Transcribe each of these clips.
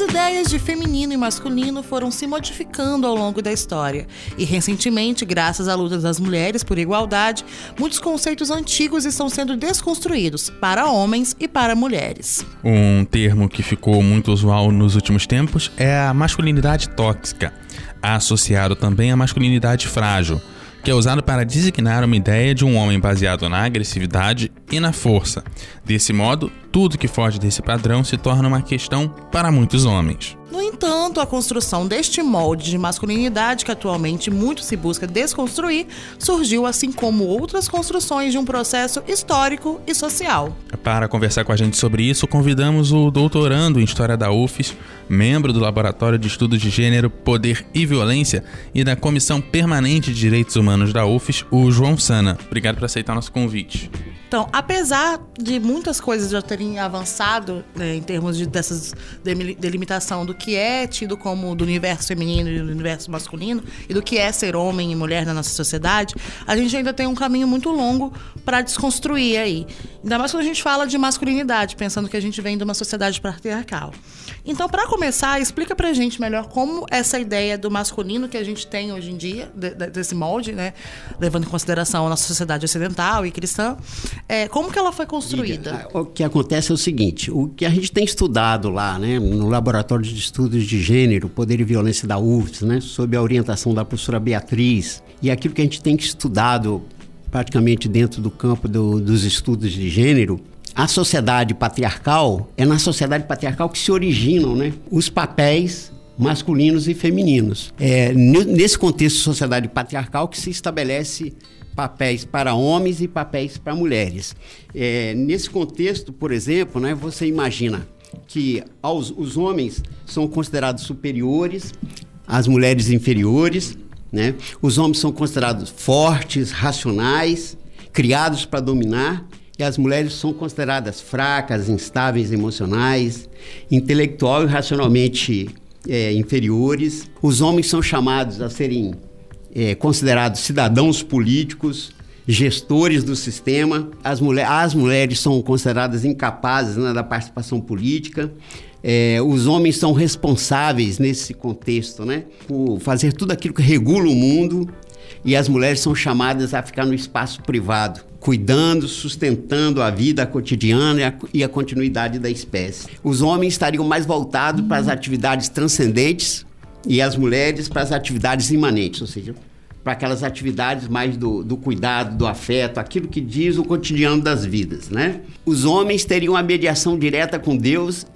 As ideias de feminino e masculino foram se modificando ao longo da história, e recentemente, graças à luta das mulheres por igualdade, muitos conceitos antigos estão sendo desconstruídos para homens e para mulheres. Um termo que ficou muito usual nos últimos tempos é a masculinidade tóxica, associado também à masculinidade frágil que é usado para designar uma ideia de um homem baseado na agressividade e na força. Desse modo, tudo que foge desse padrão se torna uma questão para muitos homens. No entanto, a construção deste molde de masculinidade que atualmente muito se busca desconstruir surgiu assim como outras construções de um processo histórico e social. Para conversar com a gente sobre isso, convidamos o doutorando em História da UFES, membro do Laboratório de Estudos de Gênero, Poder e Violência e da Comissão Permanente de Direitos Humanos da UFES, o João Sana. Obrigado por aceitar nosso convite. Então, apesar de muitas coisas já terem avançado né, em termos de, dessas delimitação do que é tido como do universo feminino e do universo masculino e do que é ser homem e mulher na nossa sociedade, a gente ainda tem um caminho muito longo para desconstruir aí. Ainda mais quando a gente fala de masculinidade, pensando que a gente vem de uma sociedade patriarcal. Então, para começar, explica pra gente melhor como essa ideia do masculino que a gente tem hoje em dia, de, de, desse molde, né, levando em consideração a nossa sociedade ocidental e cristã, é, como que ela foi construída? O que acontece é o seguinte, o que a gente tem estudado lá, né, no Laboratório de Estudos de Gênero, Poder e Violência da UFS, né, sob a orientação da professora Beatriz, e aquilo que a gente tem estudado praticamente dentro do campo do, dos estudos de gênero, a sociedade patriarcal é na sociedade patriarcal que se originam né, os papéis masculinos e femininos. É nesse contexto de sociedade patriarcal que se estabelece papéis para homens e papéis para mulheres. É, nesse contexto, por exemplo, né, você imagina que aos, os homens são considerados superiores, as mulheres inferiores, né? os homens são considerados fortes, racionais, criados para dominar, que as mulheres são consideradas fracas, instáveis emocionais, intelectual e racionalmente é, inferiores. Os homens são chamados a serem é, considerados cidadãos políticos, gestores do sistema. As, mulher, as mulheres são consideradas incapazes né, da participação política. É, os homens são responsáveis nesse contexto, né, por fazer tudo aquilo que regula o mundo e as mulheres são chamadas a ficar no espaço privado, cuidando, sustentando a vida cotidiana e a, e a continuidade da espécie. Os homens estariam mais voltados para as atividades transcendentes e as mulheres para as atividades imanentes, ou seja, para aquelas atividades mais do, do, cuidado, do afeto, aquilo que diz o cotidiano das vidas, né? Os homens teriam a mediação direta com Deus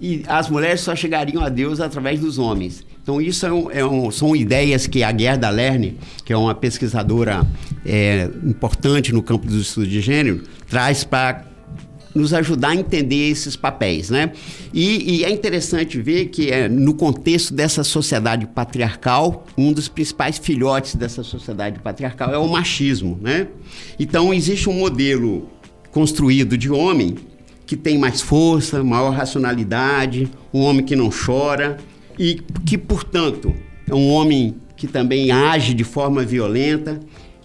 e as mulheres só chegariam a Deus através dos homens. Então, isso é um, é um, são ideias que a Gerda Lerner, que é uma pesquisadora é, importante no campo dos estudos de gênero, traz para nos ajudar a entender esses papéis, né? E, e é interessante ver que é, no contexto dessa sociedade patriarcal, um dos principais filhotes dessa sociedade patriarcal é o machismo, né? Então existe um modelo construído de homem que tem mais força, maior racionalidade, um homem que não chora, e que, portanto, é um homem que também age de forma violenta,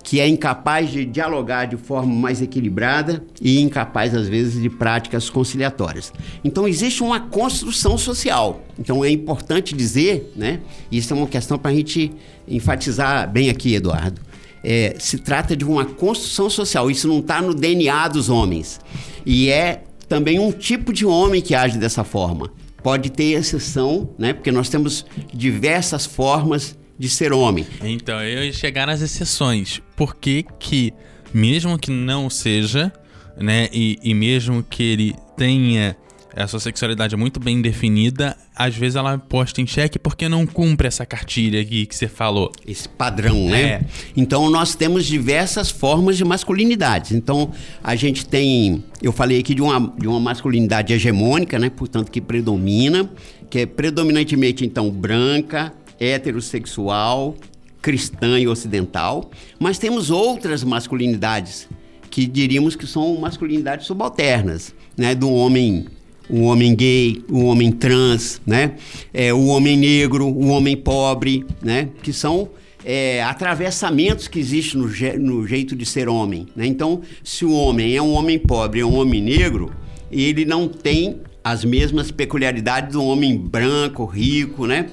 que é incapaz de dialogar de forma mais equilibrada e incapaz, às vezes, de práticas conciliatórias. Então, existe uma construção social. Então, é importante dizer, né? Isso é uma questão para a gente enfatizar bem aqui, Eduardo. É, se trata de uma construção social. Isso não está no DNA dos homens. E é também um tipo de homem que age dessa forma pode ter exceção, né? Porque nós temos diversas formas de ser homem. Então, eu ia chegar nas exceções. Por que que, mesmo que não seja, né? E, e mesmo que ele tenha a sua sexualidade é muito bem definida, às vezes ela é posta em xeque porque não cumpre essa cartilha aqui que você falou. Esse padrão, né? É. Então nós temos diversas formas de masculinidade. Então a gente tem, eu falei aqui de uma, de uma masculinidade hegemônica, né? Portanto, que predomina, que é predominantemente então branca, heterossexual, cristã e ocidental. Mas temos outras masculinidades que diríamos que são masculinidades subalternas, né? Do homem o homem gay, o homem trans, né? É, o homem negro, o homem pobre, né? Que são é, atravessamentos que existem no, no, jeito de ser homem. Né? Então, se o homem é um homem pobre, é um homem negro, ele não tem as mesmas peculiaridades do homem branco, rico, né?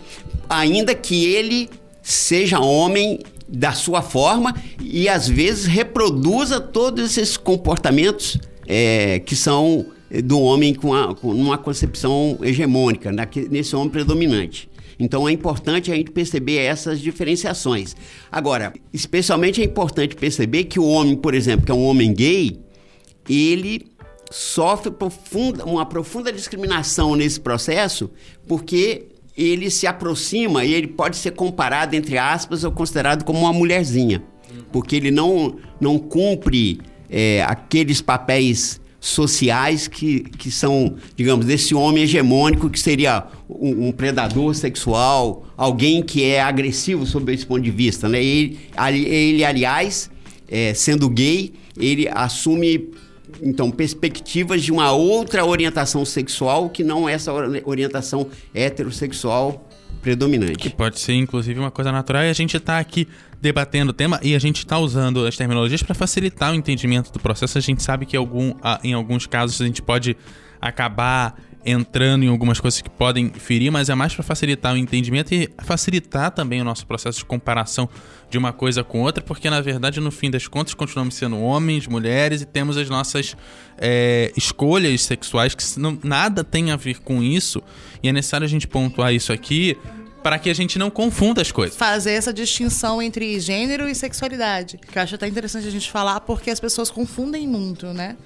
Ainda que ele seja homem da sua forma e às vezes reproduza todos esses comportamentos é, que são do homem com, a, com uma concepção hegemônica, nesse homem predominante. Então é importante a gente perceber essas diferenciações. Agora, especialmente é importante perceber que o homem, por exemplo, que é um homem gay, ele sofre profunda, uma profunda discriminação nesse processo, porque ele se aproxima e ele pode ser comparado, entre aspas, ou considerado como uma mulherzinha, porque ele não, não cumpre é, aqueles papéis sociais que, que são, digamos, desse homem hegemônico que seria um, um, predador sexual, alguém que é agressivo sob esse ponto de vista. Né? Ele, ele aliás, é, sendo gay, ele assume então perspectivas de uma outra orientação sexual que não essa orientação heterossexual predominante. Que pode ser, inclusive, uma coisa natural e a gente está aqui debatendo o tema e a gente está usando as terminologias para facilitar o entendimento do processo. A gente sabe que algum, em alguns casos a gente pode acabar entrando em algumas coisas que podem ferir, mas é mais para facilitar o entendimento e facilitar também o nosso processo de comparação de uma coisa com outra, porque na verdade, no fim das contas, continuamos sendo homens, mulheres e temos as nossas é, escolhas sexuais que não, nada tem a ver com isso, e é necessário a gente pontuar isso aqui para que a gente não confunda as coisas. Fazer essa distinção entre gênero e sexualidade. Que eu acho até interessante a gente falar porque as pessoas confundem muito, né?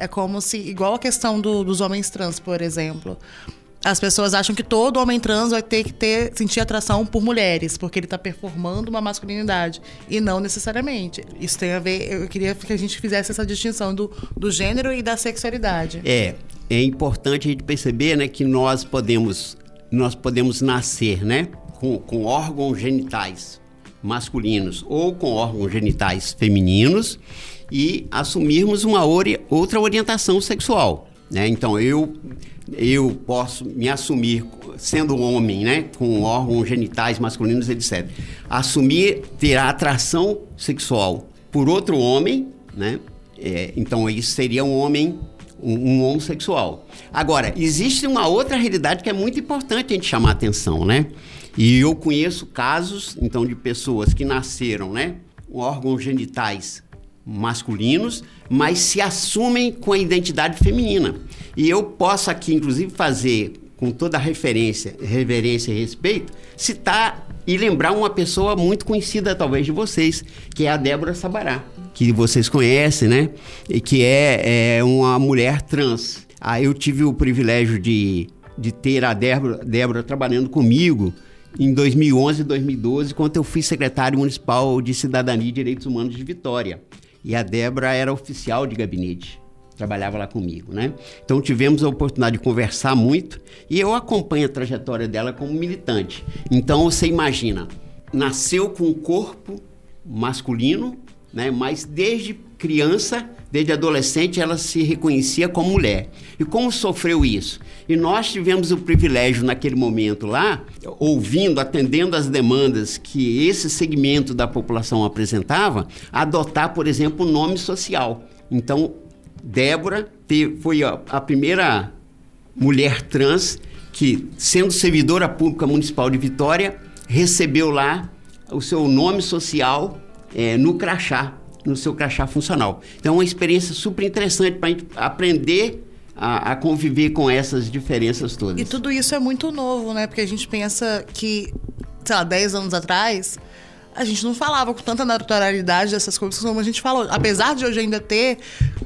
É como se, igual a questão do, dos homens trans, por exemplo. As pessoas acham que todo homem trans vai ter que ter, sentir atração por mulheres, porque ele está performando uma masculinidade. E não necessariamente. Isso tem a ver. Eu queria que a gente fizesse essa distinção do, do gênero e da sexualidade. É. É importante a gente perceber né, que nós podemos nós podemos nascer, né? Com, com órgãos genitais masculinos ou com órgãos genitais femininos e assumirmos uma ori outra orientação sexual, né? Então eu eu posso me assumir sendo homem, né, com órgãos genitais masculinos, etc. Assumir ter a atração sexual por outro homem, né? É, então isso seria um homem um, um homossexual. Agora, existe uma outra realidade que é muito importante a gente chamar a atenção, né? E eu conheço casos, então, de pessoas que nasceram, né, órgãos genitais masculinos, mas se assumem com a identidade feminina. E eu posso aqui, inclusive, fazer com toda a referência, reverência e respeito, citar e lembrar uma pessoa muito conhecida, talvez, de vocês, que é a Débora Sabará, que vocês conhecem, né? E que é, é uma mulher trans. Aí eu tive o privilégio de, de ter a Débora, Débora trabalhando comigo em 2011 e 2012, quando eu fui secretário municipal de Cidadania e Direitos Humanos de Vitória. E a Débora era oficial de gabinete, trabalhava lá comigo, né? Então tivemos a oportunidade de conversar muito e eu acompanho a trajetória dela como militante. Então você imagina, nasceu com um corpo masculino, né? Mas desde criança, desde adolescente, ela se reconhecia como mulher. E como sofreu isso? E nós tivemos o privilégio naquele momento lá, ouvindo, atendendo às demandas que esse segmento da população apresentava, adotar, por exemplo, o nome social. Então, Débora foi a primeira mulher trans que, sendo servidora pública municipal de Vitória, recebeu lá o seu nome social é, no crachá, no seu crachá funcional. Então, é uma experiência super interessante para a gente aprender a, a, conviver com essas diferenças todas. E tudo isso é muito novo, né? Porque a gente pensa que, sei lá, 10 anos atrás, a gente não falava com tanta naturalidade dessas coisas como a gente falou. Apesar de hoje ainda ter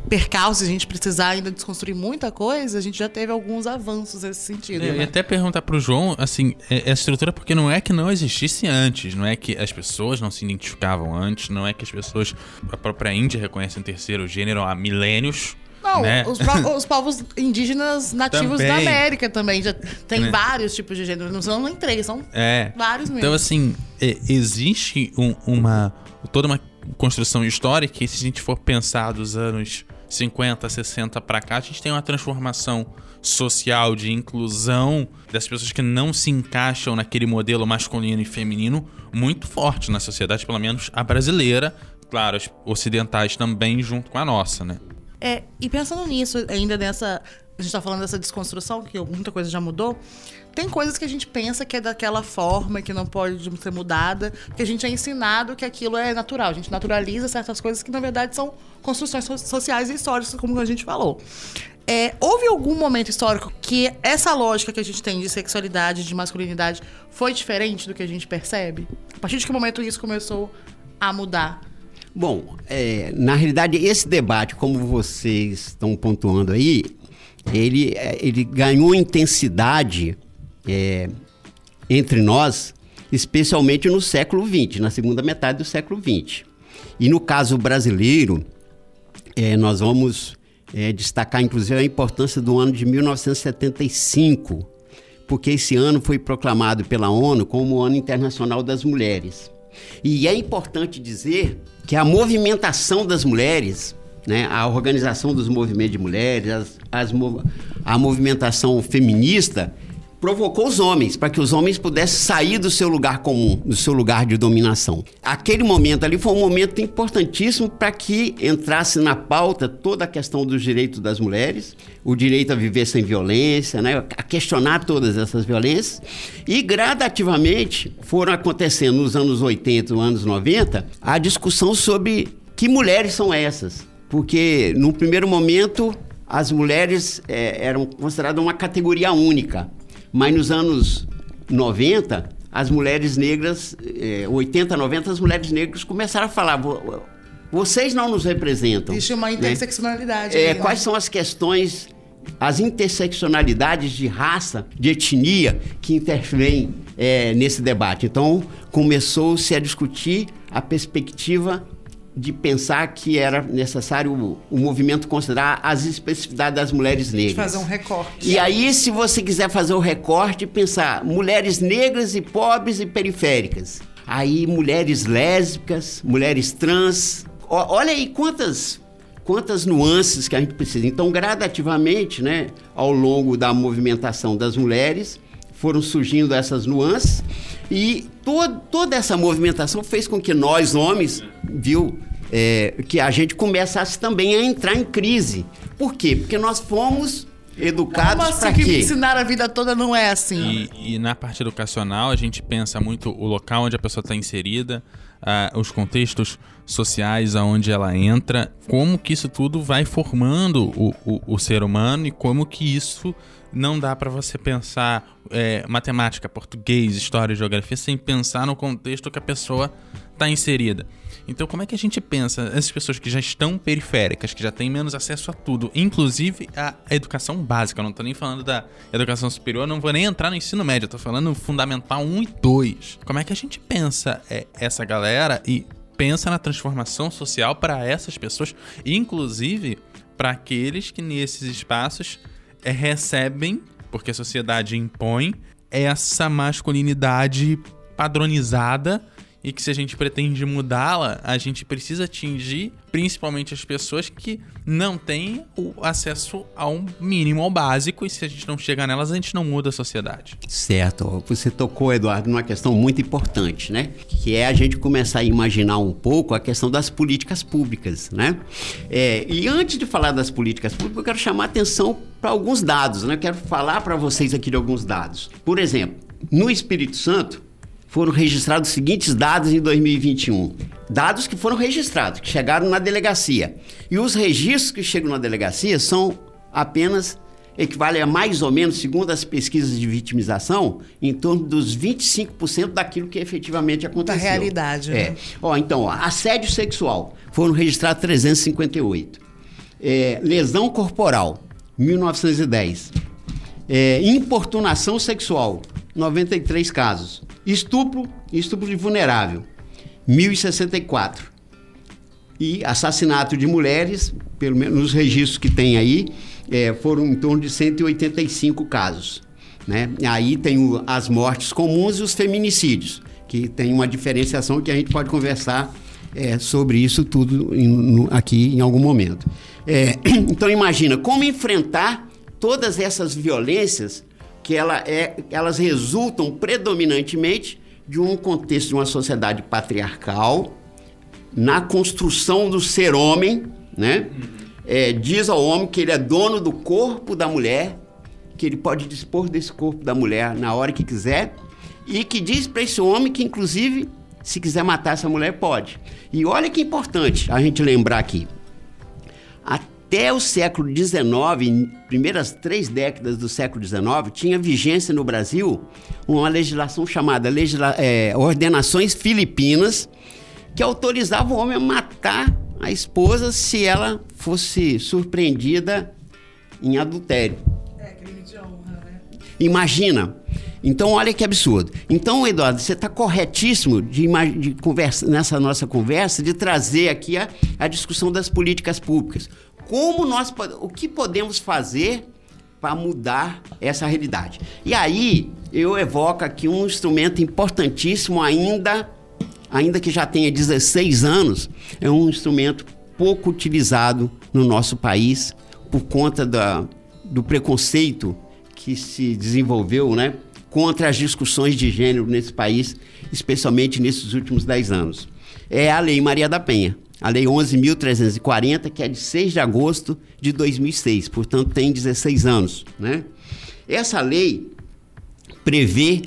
percalços, a gente precisar ainda desconstruir muita coisa, a gente já teve alguns avanços nesse sentido. É, né? E até perguntar pro João, assim, é, essa estrutura porque não é que não existisse antes, não é que as pessoas não se identificavam antes, não é que as pessoas, a própria Índia reconhece um terceiro gênero há milênios, não, né? os, os, povos indígenas nativos também. da América também. Já tem né? vários tipos de gênero. Não são nem três, são é. vários mesmo. Então, assim, é, existe um, uma. toda uma construção histórica, e se a gente for pensar dos anos 50, 60 para cá, a gente tem uma transformação social de inclusão das pessoas que não se encaixam naquele modelo masculino e feminino muito forte na sociedade, pelo menos a brasileira, claro, as ocidentais também junto com a nossa, né? É, e pensando nisso, ainda nessa. A gente tá falando dessa desconstrução, que muita coisa já mudou. Tem coisas que a gente pensa que é daquela forma, que não pode ser mudada, que a gente é ensinado que aquilo é natural. A gente naturaliza certas coisas que, na verdade, são construções sociais e históricas, como a gente falou. É, houve algum momento histórico que essa lógica que a gente tem de sexualidade, de masculinidade, foi diferente do que a gente percebe? A partir de que momento isso começou a mudar? Bom, é, na realidade, esse debate, como vocês estão pontuando aí, ele, é, ele ganhou intensidade é, entre nós, especialmente no século XX, na segunda metade do século XX. E no caso brasileiro, é, nós vamos é, destacar, inclusive, a importância do ano de 1975, porque esse ano foi proclamado pela ONU como o Ano Internacional das Mulheres. E é importante dizer que a movimentação das mulheres, né, a organização dos movimentos de mulheres, as, as, a movimentação feminista, provocou os homens, para que os homens pudessem sair do seu lugar comum, do seu lugar de dominação. Aquele momento ali foi um momento importantíssimo para que entrasse na pauta toda a questão dos direitos das mulheres, o direito a viver sem violência, né, a questionar todas essas violências, e gradativamente foram acontecendo nos anos 80, nos anos 90, a discussão sobre que mulheres são essas. Porque, no primeiro momento, as mulheres é, eram consideradas uma categoria única. Mas nos anos 90, as mulheres negras, eh, 80, 90, as mulheres negras começaram a falar: vocês não nos representam. Existe uma né? interseccionalidade. Né? É, quais são as questões, as interseccionalidades de raça, de etnia que intervêm é, nesse debate? Então, começou-se a discutir a perspectiva de pensar que era necessário o, o, movimento considerar as especificidades das mulheres negras. Fazer um recorte. E aí, se você quiser fazer o um recorte, pensar mulheres negras e pobres e periféricas. Aí, mulheres lésbicas, mulheres trans. O, olha aí quantas quantas nuances que a gente precisa. Então, gradativamente, né, ao longo da movimentação das mulheres, foram surgindo essas nuances e todo, toda essa movimentação fez com que nós, homens, viu, é, que a gente começasse também a entrar em crise. Por quê? Porque nós fomos educados assim para quê? que ensinar a vida toda não é assim. E, e, na parte educacional a gente pensa muito o local onde a pessoa está inserida, uh, os contextos sociais aonde ela entra, como que isso tudo vai formando o, o, o ser humano e como que isso não dá para você pensar é, matemática, português, história, geografia sem pensar no contexto que a pessoa está inserida. Então, como é que a gente pensa essas pessoas que já estão periféricas, que já têm menos acesso a tudo, inclusive a educação básica? Eu não estou nem falando da educação superior, não vou nem entrar no ensino médio, estou falando fundamental 1 e 2. Como é que a gente pensa é, essa galera e pensa na transformação social para essas pessoas, inclusive para aqueles que nesses espaços recebem, porque a sociedade impõe, essa masculinidade padronizada e que se a gente pretende mudá-la, a gente precisa atingir principalmente as pessoas que não têm o acesso ao mínimo, ao básico, e se a gente não chegar nelas, a gente não muda a sociedade. Certo. Você tocou, Eduardo, numa questão muito importante, né? Que é a gente começar a imaginar um pouco a questão das políticas públicas, né? É, e antes de falar das políticas públicas, eu quero chamar a atenção para alguns dados, né? Eu quero falar para vocês aqui de alguns dados. Por exemplo, no Espírito Santo, foram registrados os seguintes dados em 2021. Dados que foram registrados, que chegaram na delegacia. E os registros que chegam na delegacia são apenas equivalem a mais ou menos, segundo as pesquisas de vitimização, em torno dos 25% daquilo que efetivamente aconteceu. Da realidade, é. né? Ó, então, ó, assédio sexual, foram registrados 358. É, lesão corporal, 1910. É, importunação sexual, 93 casos. Estupro, estupro de vulnerável, 1064. E assassinato de mulheres, pelo menos nos registros que tem aí, é, foram em torno de 185 casos. Né? Aí tem o, as mortes comuns e os feminicídios, que tem uma diferenciação que a gente pode conversar é, sobre isso tudo em, no, aqui em algum momento. É, então imagina como enfrentar todas essas violências que ela é, elas resultam predominantemente de um contexto de uma sociedade patriarcal na construção do ser homem, né? É, diz ao homem que ele é dono do corpo da mulher, que ele pode dispor desse corpo da mulher na hora que quiser, e que diz para esse homem que, inclusive, se quiser matar essa mulher, pode. E olha que importante a gente lembrar aqui. Até o século XIX, primeiras três décadas do século XIX, tinha vigência no Brasil uma legislação chamada legisla é, Ordenações Filipinas, que autorizava o homem a matar a esposa se ela fosse surpreendida em adultério. É, crime de honra, né? Imagina. Então, olha que absurdo. Então, Eduardo, você está corretíssimo de, de conversa, nessa nossa conversa de trazer aqui a, a discussão das políticas públicas. Como nós o que podemos fazer para mudar essa realidade? E aí eu evoco aqui um instrumento importantíssimo ainda ainda que já tenha 16 anos, é um instrumento pouco utilizado no nosso país por conta da, do preconceito que se desenvolveu né, contra as discussões de gênero nesse país, especialmente nesses últimos 10 anos. É a Lei Maria da Penha, a Lei 11.340, que é de 6 de agosto de 2006, portanto tem 16 anos. Né? Essa lei prevê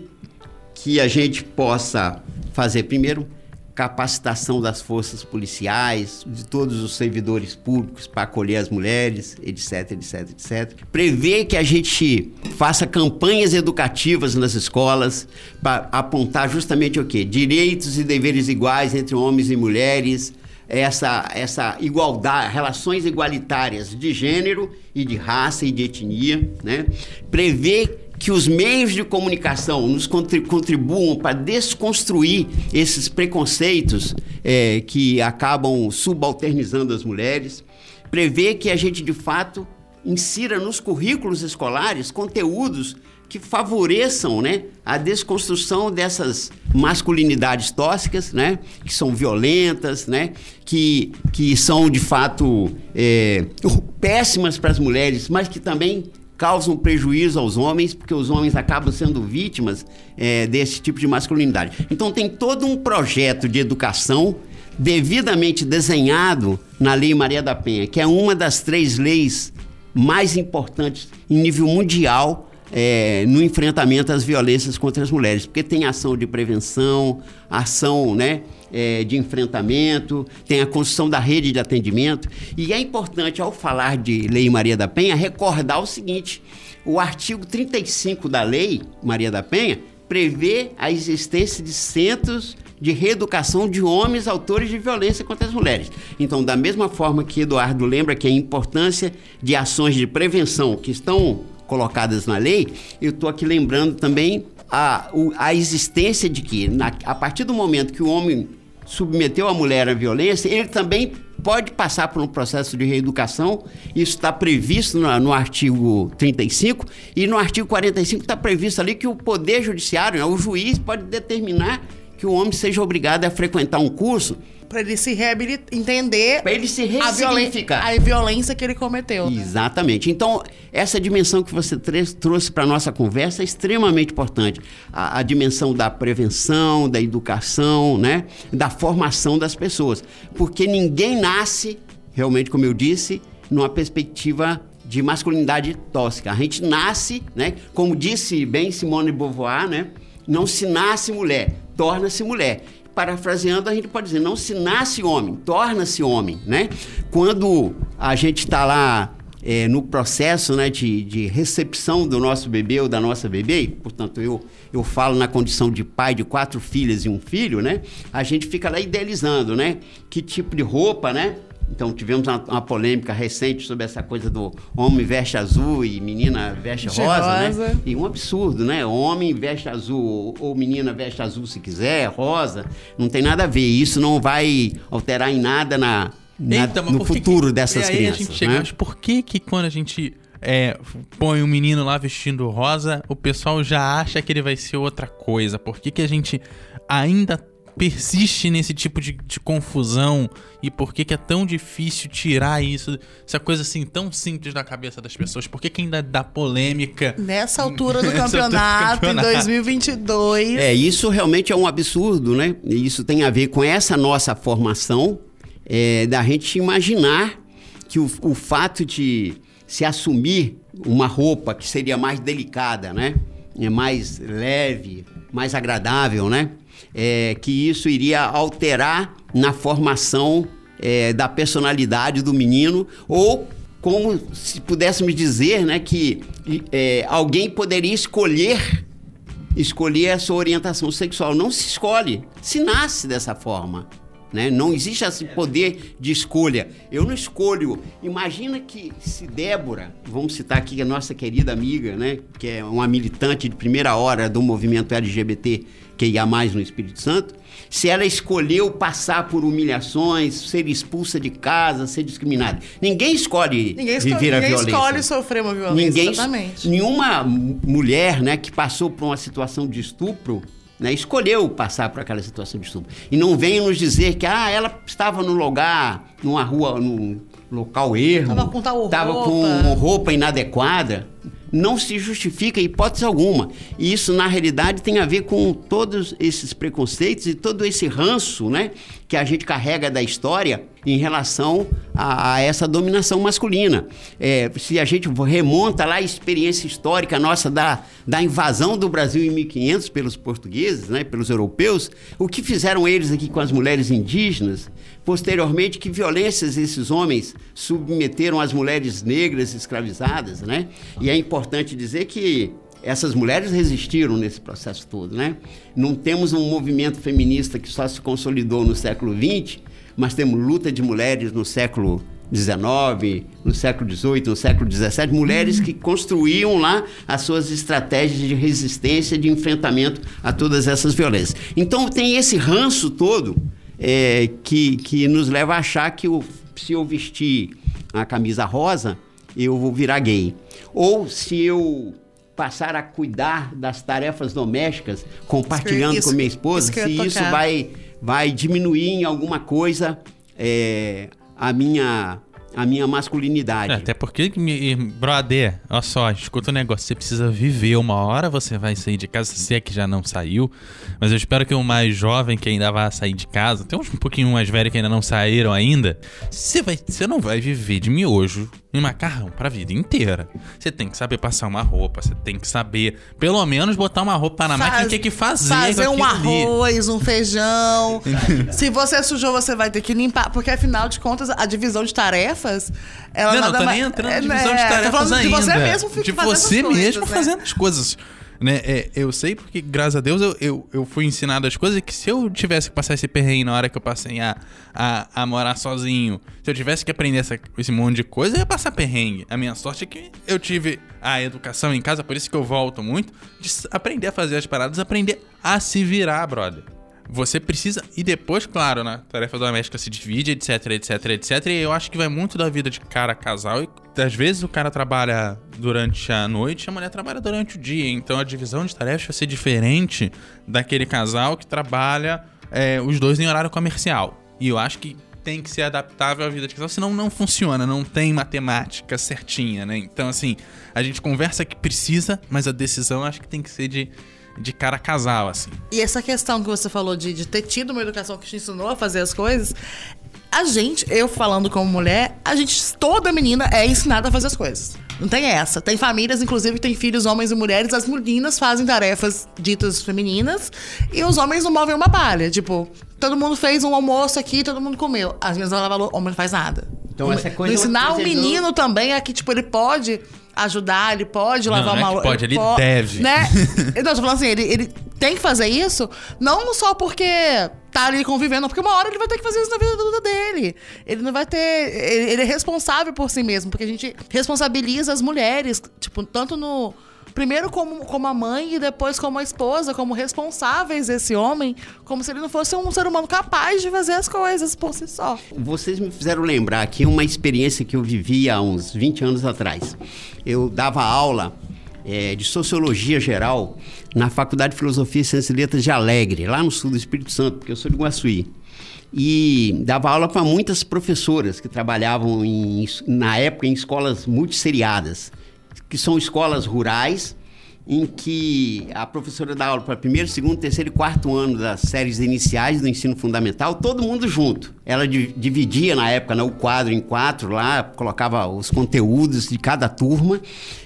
que a gente possa fazer, primeiro, capacitação das forças policiais, de todos os servidores públicos para acolher as mulheres, etc, etc, etc. Prevê que a gente faça campanhas educativas nas escolas para apontar justamente o quê? Direitos e deveres iguais entre homens e mulheres, essa, essa igualdade, relações igualitárias de gênero e de raça e de etnia, né? Prevê que os meios de comunicação nos contribuam para desconstruir esses preconceitos é, que acabam subalternizando as mulheres, prevê que a gente de fato insira nos currículos escolares conteúdos que favoreçam né, a desconstrução dessas masculinidades tóxicas, né, que são violentas, né, que, que são de fato é, péssimas para as mulheres, mas que também causam prejuízo aos homens, porque os homens acabam sendo vítimas é, desse tipo de masculinidade. Então tem todo um projeto de educação devidamente desenhado na Lei Maria da Penha, que é uma das três leis mais importantes em nível mundial é, no enfrentamento às violências contra as mulheres, porque tem ação de prevenção, ação né, é, de enfrentamento, tem a construção da rede de atendimento. E é importante, ao falar de Lei Maria da Penha, recordar o seguinte: o artigo 35 da Lei Maria da Penha prevê a existência de centros de reeducação de homens autores de violência contra as mulheres. Então, da mesma forma que Eduardo lembra que a importância de ações de prevenção que estão colocadas na lei, eu estou aqui lembrando também a, a existência de que, na, a partir do momento que o homem submeteu a mulher à violência, ele também pode passar por um processo de reeducação. Isso está previsto no, no, artigo 35 e no artigo 45 está previsto ali que o poder judiciário, né, o juiz, pode determinar que o homem seja obrigado a frequentar um curso para ele se reabilitar, entender para ele se a, violência, a violência que ele cometeu. Né? Exatamente. Então, essa dimensão que você trouxe para a nossa conversa é extremamente importante. A, a, dimensão da prevenção, da educação, né? da formação das pessoas. Porque ninguém nasce, realmente, como eu disse, numa perspectiva de masculinidade tóxica. A gente nasce, né? como disse bem Simone de Beauvoir, né? não se nasce mulher, torna-se mulher parafraseando, a gente pode dizer, não se nasce homem, torna-se homem, né? Quando a gente está lá é, no processo né, de, de, recepção do nosso bebê ou da nossa bebê, portanto, eu, eu falo na condição de pai de quatro filhas e um filho, né? A gente fica lá idealizando, né? Que tipo de roupa, né? Então tivemos uma, uma, polêmica recente sobre essa coisa do homem veste azul e menina veste rosa, rosa, né? E um absurdo, né? Homem veste azul ou menina veste azul se quiser, rosa. Não tem nada a ver. Isso não vai alterar em nada na, na então, no futuro que, dessas crianças. A gente chega, né? Mas por que que quando a gente é, põe um menino lá vestindo rosa, o pessoal já acha que ele vai ser outra coisa? Por que que a gente ainda persiste nesse tipo de, de confusão e por que, que é tão difícil tirar isso, essa coisa assim tão simples da cabeça das pessoas? Por que, que ainda dá polêmica? Nessa altura do Nessa altura do campeonato, em campeonato. 2022. É, isso realmente é um absurdo, né? E isso tem a ver com essa nossa formação, é, da gente imaginar que o, o fato de se assumir uma roupa que seria mais delicada, né? É mais leve, mais agradável, né? É, que isso iria alterar na formação é, da personalidade do menino ou como se pudéssemos dizer, né, que é, alguém poderia escolher escolher a sua orientação sexual. Não se escolhe, se nasce dessa forma. Né? Não existe esse poder de escolha. Eu não escolho. Imagina que se Débora, vamos citar aqui a nossa querida amiga, né? que é uma militante de primeira hora do movimento LGBT que ia mais no Espírito Santo, se ela escolheu passar por humilhações, ser expulsa de casa, ser discriminada. Ninguém escolhe Ninguém, escolhe, viver a ninguém violência. escolhe sofrer uma violência, Ninguém, nenhuma mulher, né, que passou por uma situação de estupro, né, escolheu passar por aquela situação de estupro. E não venha nos dizer que ah, ela estava no lugar, numa rua, num local erro, Tava com tal tava roupa. com roupa inadequada. Não se justifica em hipótese alguma. E isso, na realidade, tem a ver com todos esses preconceitos e todo esse ranço né, que a gente carrega da história em relação a, a essa dominação masculina. É, se a gente remonta lá a experiência histórica nossa da, da invasão do Brasil em 1500 pelos portugueses, né, pelos europeus, o que fizeram eles aqui com as mulheres indígenas? Posteriormente, que violências esses homens submeteram as mulheres negras escravizadas, né? E é importante dizer que essas mulheres resistiram nesse processo todo, né? Não temos um movimento feminista que só se consolidou no século XX, mas temos luta de mulheres no século XIX, no século XVIII, no século XVII, mulheres que construíam lá as suas estratégias de resistência, de enfrentamento a todas essas violências. Então tem esse ranço todo é, que, que nos leva a achar que o- se eu vestir a camisa rosa, eu vou virar gay. Ou se eu passar a cuidar das tarefas domésticas, compartilhando Isso- com minha esposa, isso se isso vai, vai diminuir em alguma coisa é, a, minha, a minha masculinidade. É, até porque, brother, olha só, escuta o negócio, você precisa viver uma hora, você vai sair de casa, se é que já não saiu, mas eu espero que o mais jovem que ainda vai sair de casa, tem uns um pouquinho mais velhos que ainda não saíram ainda, você, vai, você não vai viver de miojo e macarrão pra vida inteira. Você tem que saber passar uma roupa, você tem que saber, pelo menos, botar uma roupa na máquina e ter que fazer Fazer um aquilo ali. arroz, um feijão. Se você sujou, você vai ter que limpar. Porque afinal de contas, a divisão de tarefas. Ela não, não mais- nem entrando é, na divisão de é, tô tarefas falando ainda. De você mesmo De você coisas, mesmo né? fazendo as coisas. Né? É, eu sei porque, graças a Deus, eu, eu, eu fui ensinado as coisas que se eu tivesse que passar esse perrengue na hora que eu passei a, a, a morar sozinho, se eu tivesse que aprender essa, esse monte de coisa, eu ia passar perrengue. A minha sorte é que eu tive a educação em casa, por isso que eu volto muito, de aprender a fazer as paradas, aprender a se virar, brother. Você precisa. E depois, claro, né? Tarefa doméstica se divide, etc, etc, etc. E eu acho que vai muito da vida de cara casal. E às vezes o cara trabalha durante a noite e a mulher trabalha durante o dia. Então a divisão de tarefas vai ser diferente daquele casal que trabalha é, os dois em horário comercial. E eu acho que tem que ser adaptável à vida de casal, senão não funciona, não tem matemática certinha, né? Então, assim, a gente conversa que precisa, mas a decisão acho que tem que ser de, de cara casal, assim. E essa questão que você falou de, de ter tido uma educação que te ensinou a fazer as coisas, a gente, eu falando como mulher, a gente, toda menina é ensinada a fazer as coisas. Não tem essa. Tem famílias, inclusive, que tem filhos, homens e mulheres. As meninas fazem tarefas ditas femininas e os homens não movem uma palha. Tipo, todo mundo fez um almoço aqui, todo mundo comeu. As meninas vão lavar louça, o homem não faz nada. Então, essa coisa Não ensinar o menino também é que, tipo, ele pode ajudar, ele pode lavar não é uma que louça. pode, ele deve. Né? Não, tô falando assim, ele, ele tem que fazer isso, não só porque tá ali convivendo, porque uma hora ele vai ter que fazer isso na vida adulta dele. Ele não vai ter. Ele, ele é responsável por si mesmo, porque a gente responsabiliza as mulheres, tipo, tanto no. Primeiro como, como a mãe e depois como a esposa, como responsáveis desse homem, como se ele não fosse um ser humano capaz de fazer as coisas por si só. Vocês me fizeram lembrar aqui uma experiência que eu vivi há uns 20 anos atrás. Eu dava aula é, de Sociologia Geral na Faculdade de Filosofia e Ciências e Letras de Alegre, lá no sul do Espírito Santo, porque eu sou de Guaçuí. E dava aula para muitas professoras que trabalhavam, em, na época, em escolas multisseriadas, que são escolas rurais, em que a professora dá aula para primeiro, segundo, terceiro e quarto ano das séries iniciais do ensino fundamental, todo mundo junto. Ela dividia na época né, o quadro em quatro lá, colocava os conteúdos de cada turma.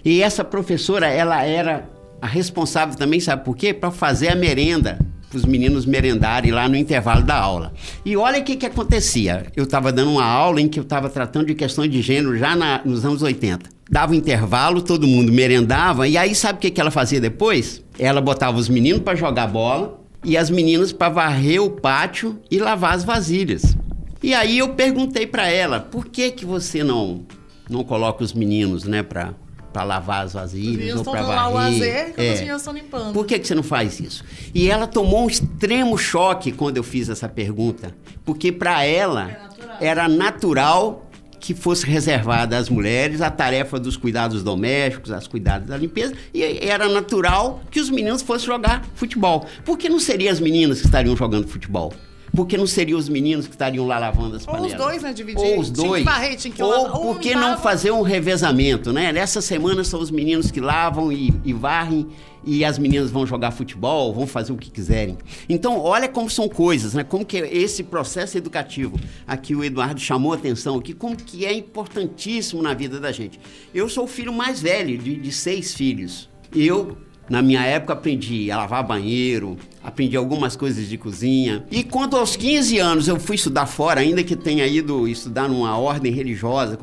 E essa professora, ela era a responsável também, sabe por quê? Para fazer a merenda para os meninos merendarem lá no intervalo da aula. E olha o que, que acontecia. Eu estava dando uma aula em que eu estava tratando de questões de gênero já na, nos anos 80. Dava um intervalo, todo mundo merendava, e aí sabe o que, que ela fazia depois? Ela botava os meninos para jogar bola e as meninas para varrer o pátio e lavar as vasilhas. E aí eu perguntei para ela, por que que você não não coloca os meninos, né, para para lavar as vasilhas ou para varrer. O azer, que é. estão limpando. Por que, que você não faz isso? E ela tomou um extremo choque quando eu fiz essa pergunta, porque para ela é natural. era natural que fosse reservada às mulheres a tarefa dos cuidados domésticos, as cuidados da limpeza, e era natural que os meninos fossem jogar futebol. Por que não seriam as meninas que estariam jogando futebol? Porque não seriam os meninos que estariam lá lavando as panelas. Ou os dois, né? Dividir. Ou os dois. Varrer, Ou por que não fazer um revezamento, né? Nessa semana são os meninos que lavam e, e varrem e as meninas vão jogar futebol, vão fazer o que quiserem. Então, olha como são coisas, né? Como que é esse processo educativo aqui o Eduardo chamou a atenção aqui, como que é importantíssimo na vida da gente. Eu sou o filho mais velho de, de seis filhos. Eu na minha época aprendi a lavar banheiro, aprendi algumas coisas de cozinha. E quando aos 15 anos eu fui estudar fora, ainda que tenha ido estudar numa ordem religiosa,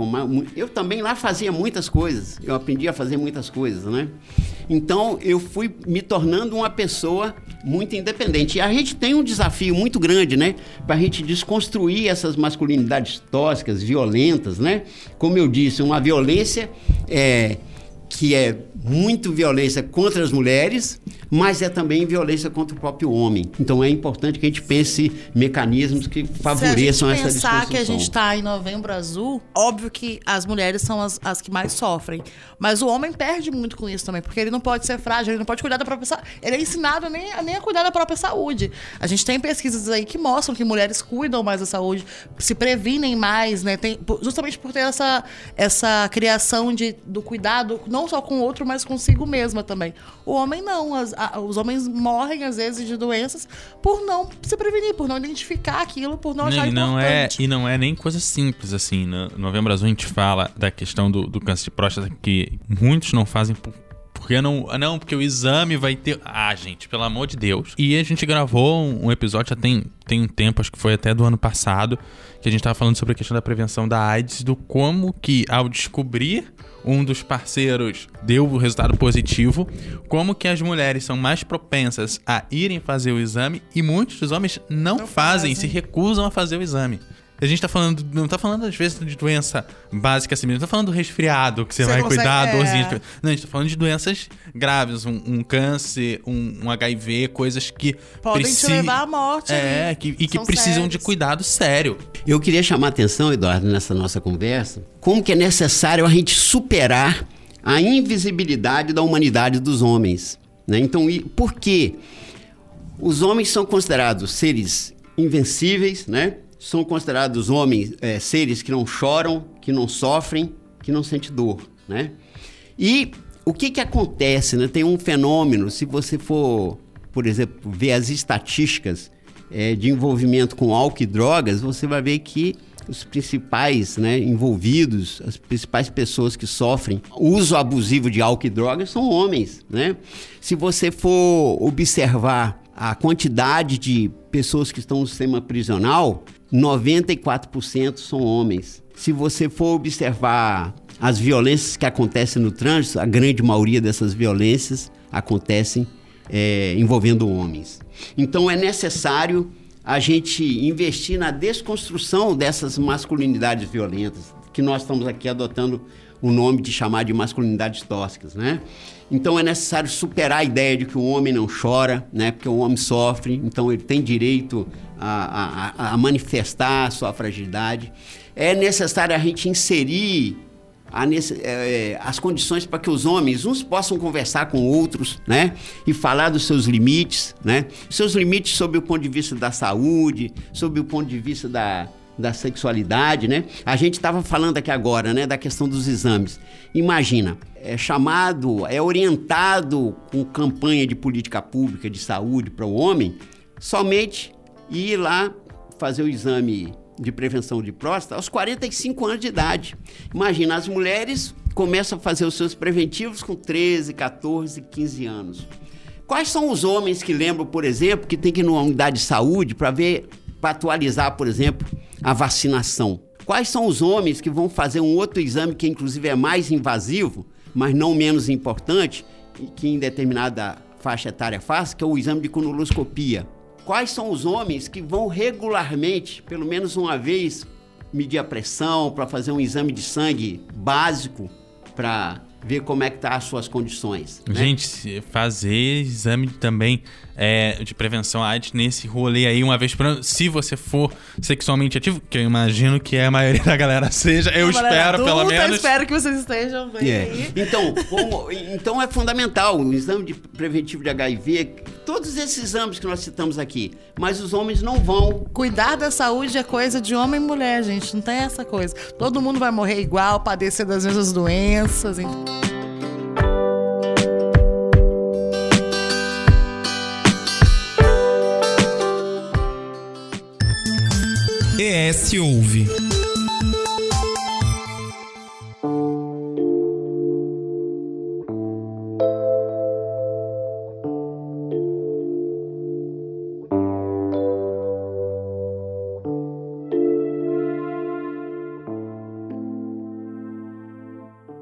eu também lá fazia muitas coisas. Eu aprendi a fazer muitas coisas, né? Então eu fui me tornando uma pessoa muito independente. E a gente tem um desafio muito grande, né? Para a gente desconstruir essas masculinidades tóxicas, violentas, né? Como eu disse, uma violência é, que é muito violência contra as mulheres, mas é também violência contra o próprio homem. Então é importante que a gente pense mecanismos que favoreçam essa discussão. pensar que a gente está em Novembro Azul, óbvio que as mulheres são as, as que mais sofrem, mas o homem perde muito com isso também, porque ele não pode ser frágil, ele não pode cuidar da própria saúde. Ele é ensinado nem, nem a cuidar da própria saúde. A gente tem pesquisas aí que mostram que mulheres cuidam mais da saúde, se previnem mais, né? Tem, justamente por ter essa, essa criação de, do cuidado, não só com o outro, mas consigo mesma também. O homem não. As, a, os homens morrem, às vezes, de doenças por não se prevenir, por não identificar aquilo, por não achar e não é importante. É, e não é nem coisa simples, assim. No Novembro Azul a gente fala da questão do, do câncer de próstata que muitos não fazem por porque não, não, porque o exame vai ter. Ah, gente, pelo amor de Deus. E a gente gravou um, episódio já tem, tem um tempo, acho que foi até do ano passado, que a gente tava falando sobre a questão da prevenção da AIDS, do como que ao descobrir um dos parceiros deu o resultado positivo, como que as mulheres são mais propensas a irem fazer o exame e muitos dos homens não, não fazem, fazem, se recusam a fazer o exame. A gente tá falando, não tá falando às vezes de doença básica assim, não tá falando do resfriado que você, você vai consegue, cuidar, é... dorzinha. Não, a gente tá falando de doenças graves, um, um câncer, um, um, HIV, coisas que podem preci... te levar à morte. É, que, e que precisam sérios. de cuidado sério. Eu queria chamar a atenção, Eduardo, nessa nossa conversa, como que é necessário a gente superar a invisibilidade da humanidade dos homens. Né? Então, e por quê? Os homens são considerados seres invencíveis, né? São considerados homens, é, seres que não choram, que não sofrem, que não sentem dor, né? E o que que acontece, né? Tem um fenômeno, se você for, por exemplo, ver as estatísticas é, de envolvimento com álcool e drogas, você vai ver que os principais né, envolvidos, as principais pessoas que sofrem uso abusivo de álcool e drogas são homens, né? Se você for observar a quantidade de pessoas que estão no sistema prisional, 94% são homens. Se você for observar as violências que acontecem no trânsito, a grande maioria dessas violências acontecem é, envolvendo homens. Então é necessário a gente investir na desconstrução dessas masculinidades violentas, que nós estamos aqui adotando o nome de chamar de masculinidades tóxicas, né? Então é necessário superar a ideia de que o homem não chora, né? Porque o homem sofre, então ele tem direito a, a, a manifestar a sua fragilidade. É necessário a gente inserir nesse, é, as condições para que os homens uns possam conversar com outros, né? E falar dos seus limites, né? Seus limites sob o ponto de vista da saúde, sob o ponto de vista da, da sexualidade, né? A gente estava falando aqui agora, né, da questão dos exames. Imagina, é chamado, é orientado com campanha de política pública de saúde para o homem, somente ir lá fazer o exame de prevenção de próstata aos 45 anos de idade. Imagina, as mulheres começam a fazer os seus preventivos com 13, 14, 15 anos. Quais são os homens que lembram, por exemplo, que tem que ir numa unidade de saúde para ver, para atualizar, por exemplo, a vacinação? Quais são os homens que vão fazer um outro exame que inclusive é mais invasivo, mas não menos importante, que em determinada faixa etária faz, que é o exame de conoloscopia? quais são os homens que vão regularmente, pelo menos uma vez, medir a pressão, para fazer um exame de sangue básico, para ver como é que tá as suas condições. Né? Gente, fazer exame também é, de prevenção à AIDS nesse rolê aí uma vez por ano, se você for sexualmente ativo, que eu imagino que a maioria da galera seja, eu espero pelo menos. Eu espero que vocês estejam bem yeah. É. Então, como, então é fundamental o exame de preventivo de HIV, todos esses exames que nós citamos aqui, mas os homens não vão. Cuidar da saúde é coisa de homem e mulher, gente, não tem essa coisa. Todo mundo vai morrer igual, padecer das mesmas doenças. Então... ES Ouve.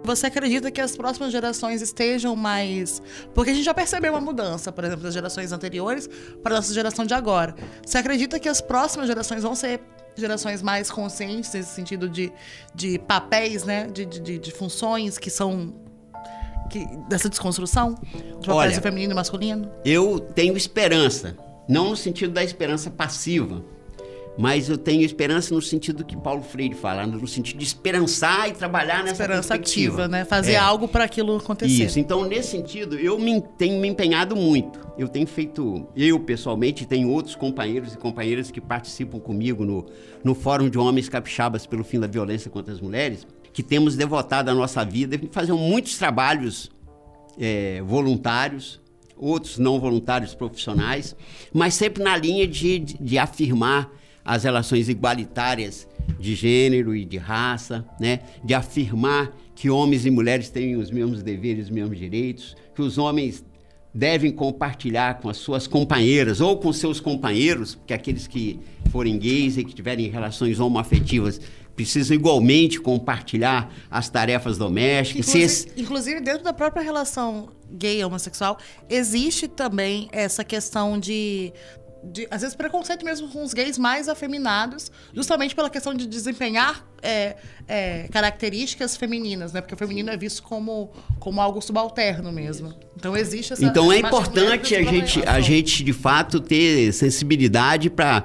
Você acredita que as próximas gerações estejam mais. Porque a gente já percebeu uma mudança, por exemplo, das gerações anteriores para a nossa geração de agora. Você acredita que as próximas gerações vão ser gerações mais conscientes nesse sentido de, de papéis, né? De, de, de funções que são. Que, dessa desconstrução? De papéis Olha, feminino e masculino? Eu tenho esperança. Não no sentido da esperança passiva, mas eu tenho esperança no sentido que Paulo Freire fala, no sentido de esperançar e trabalhar nessa esperança ativa, né? Fazer é. algo para aquilo acontecer. Isso. Então, nesse sentido, eu me, tenho me empenhado muito. Eu tenho feito, eu pessoalmente, tenho outros companheiros e companheiras que participam comigo no, no Fórum de Homens Capixabas pelo Fim da Violência contra as Mulheres, que temos devotado a nossa vida e muitos trabalhos é, voluntários, outros não voluntários profissionais, mas sempre na linha de, de, de afirmar as relações igualitárias de gênero e de raça, né? de afirmar que homens e mulheres têm os mesmos deveres, os mesmos direitos, que os homens devem compartilhar com as suas companheiras ou com seus companheiros, porque aqueles que forem gays e que tiverem relações homoafetivas precisam igualmente compartilhar as tarefas domésticas. Inclusive, inclusive, dentro da própria relação gay homossexual, existe também essa questão de de, às vezes, preconceito mesmo com os gays mais afeminados, justamente pela questão de desempenhar é, é, características femininas, né? Porque o feminino é visto como, como algo subalterno mesmo. Então existe essa. Então é importante a gente, a gente, de fato, ter sensibilidade para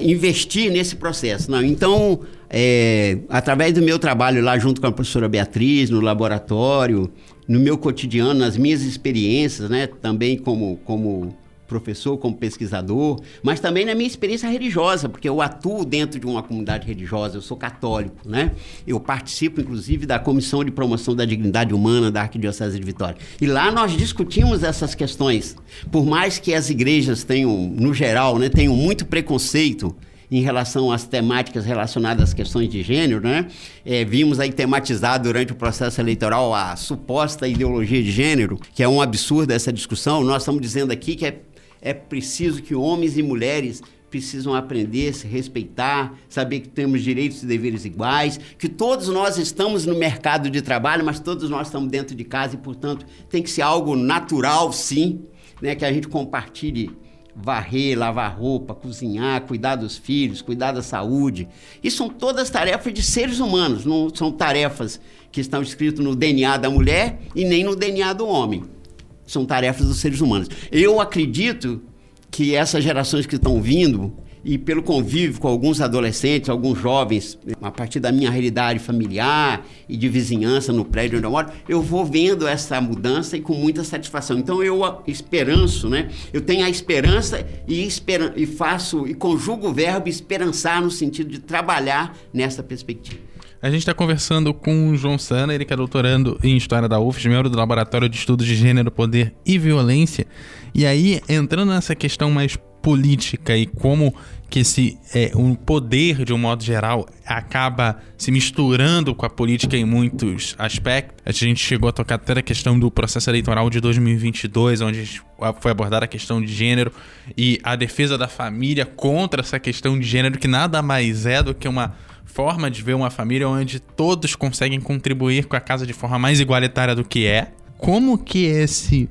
investir nesse processo. Não? Então, é, através do meu trabalho lá junto com a professora Beatriz, no laboratório, no meu cotidiano, nas minhas experiências, né? Também como, como professor, como pesquisador, mas também na minha experiência religiosa, porque eu atuo dentro de uma comunidade religiosa, eu sou católico, né? Eu participo, inclusive, da Comissão de Promoção da Dignidade Humana da Arquidiocese de Vitória. E lá nós discutimos essas questões. Por mais que as igrejas tenham, no geral, né, tenham muito preconceito em relação às temáticas relacionadas às questões de gênero, né? É, vimos aí tematizar durante o processo eleitoral a suposta ideologia de gênero, que é um absurdo essa discussão. Nós estamos dizendo aqui que é é preciso que homens e mulheres precisam aprender, se respeitar, saber que temos direitos e deveres iguais, que todos nós estamos no mercado de trabalho, mas todos nós estamos dentro de casa e, portanto, tem que ser algo natural, sim, né, que a gente compartilhe varrer, lavar roupa, cozinhar, cuidar dos filhos, cuidar da saúde. Isso são todas tarefas de seres humanos, não são tarefas que estão escritas no DNA da mulher e nem no DNA do homem são tarefas dos seres humanos. Eu acredito que essas gerações que estão vindo, e pelo convívio com alguns adolescentes, alguns jovens, a partir da minha realidade familiar e de vizinhança no prédio onde eu moro, eu vou vendo essa mudança e com muita satisfação. Então eu esperanço, né? Eu tenho a esperança e, esperan e faço e conjugo o verbo esperançar no sentido de trabalhar nessa perspectiva. A gente está conversando com o João Sana, ele que é doutorando em História da UFS, membro do Laboratório de Estudos de Gênero, Poder e Violência. E aí, entrando nessa questão mais política e como que esse é, um poder de um modo geral acaba se misturando com a política em muitos aspectos. A gente chegou a tocar até a questão do processo eleitoral de 2022, onde foi abordada a questão de gênero e a defesa da família contra essa questão de gênero, que nada mais é do que uma forma de ver uma família onde todos conseguem contribuir com a casa de forma mais igualitária do que é. Como que esse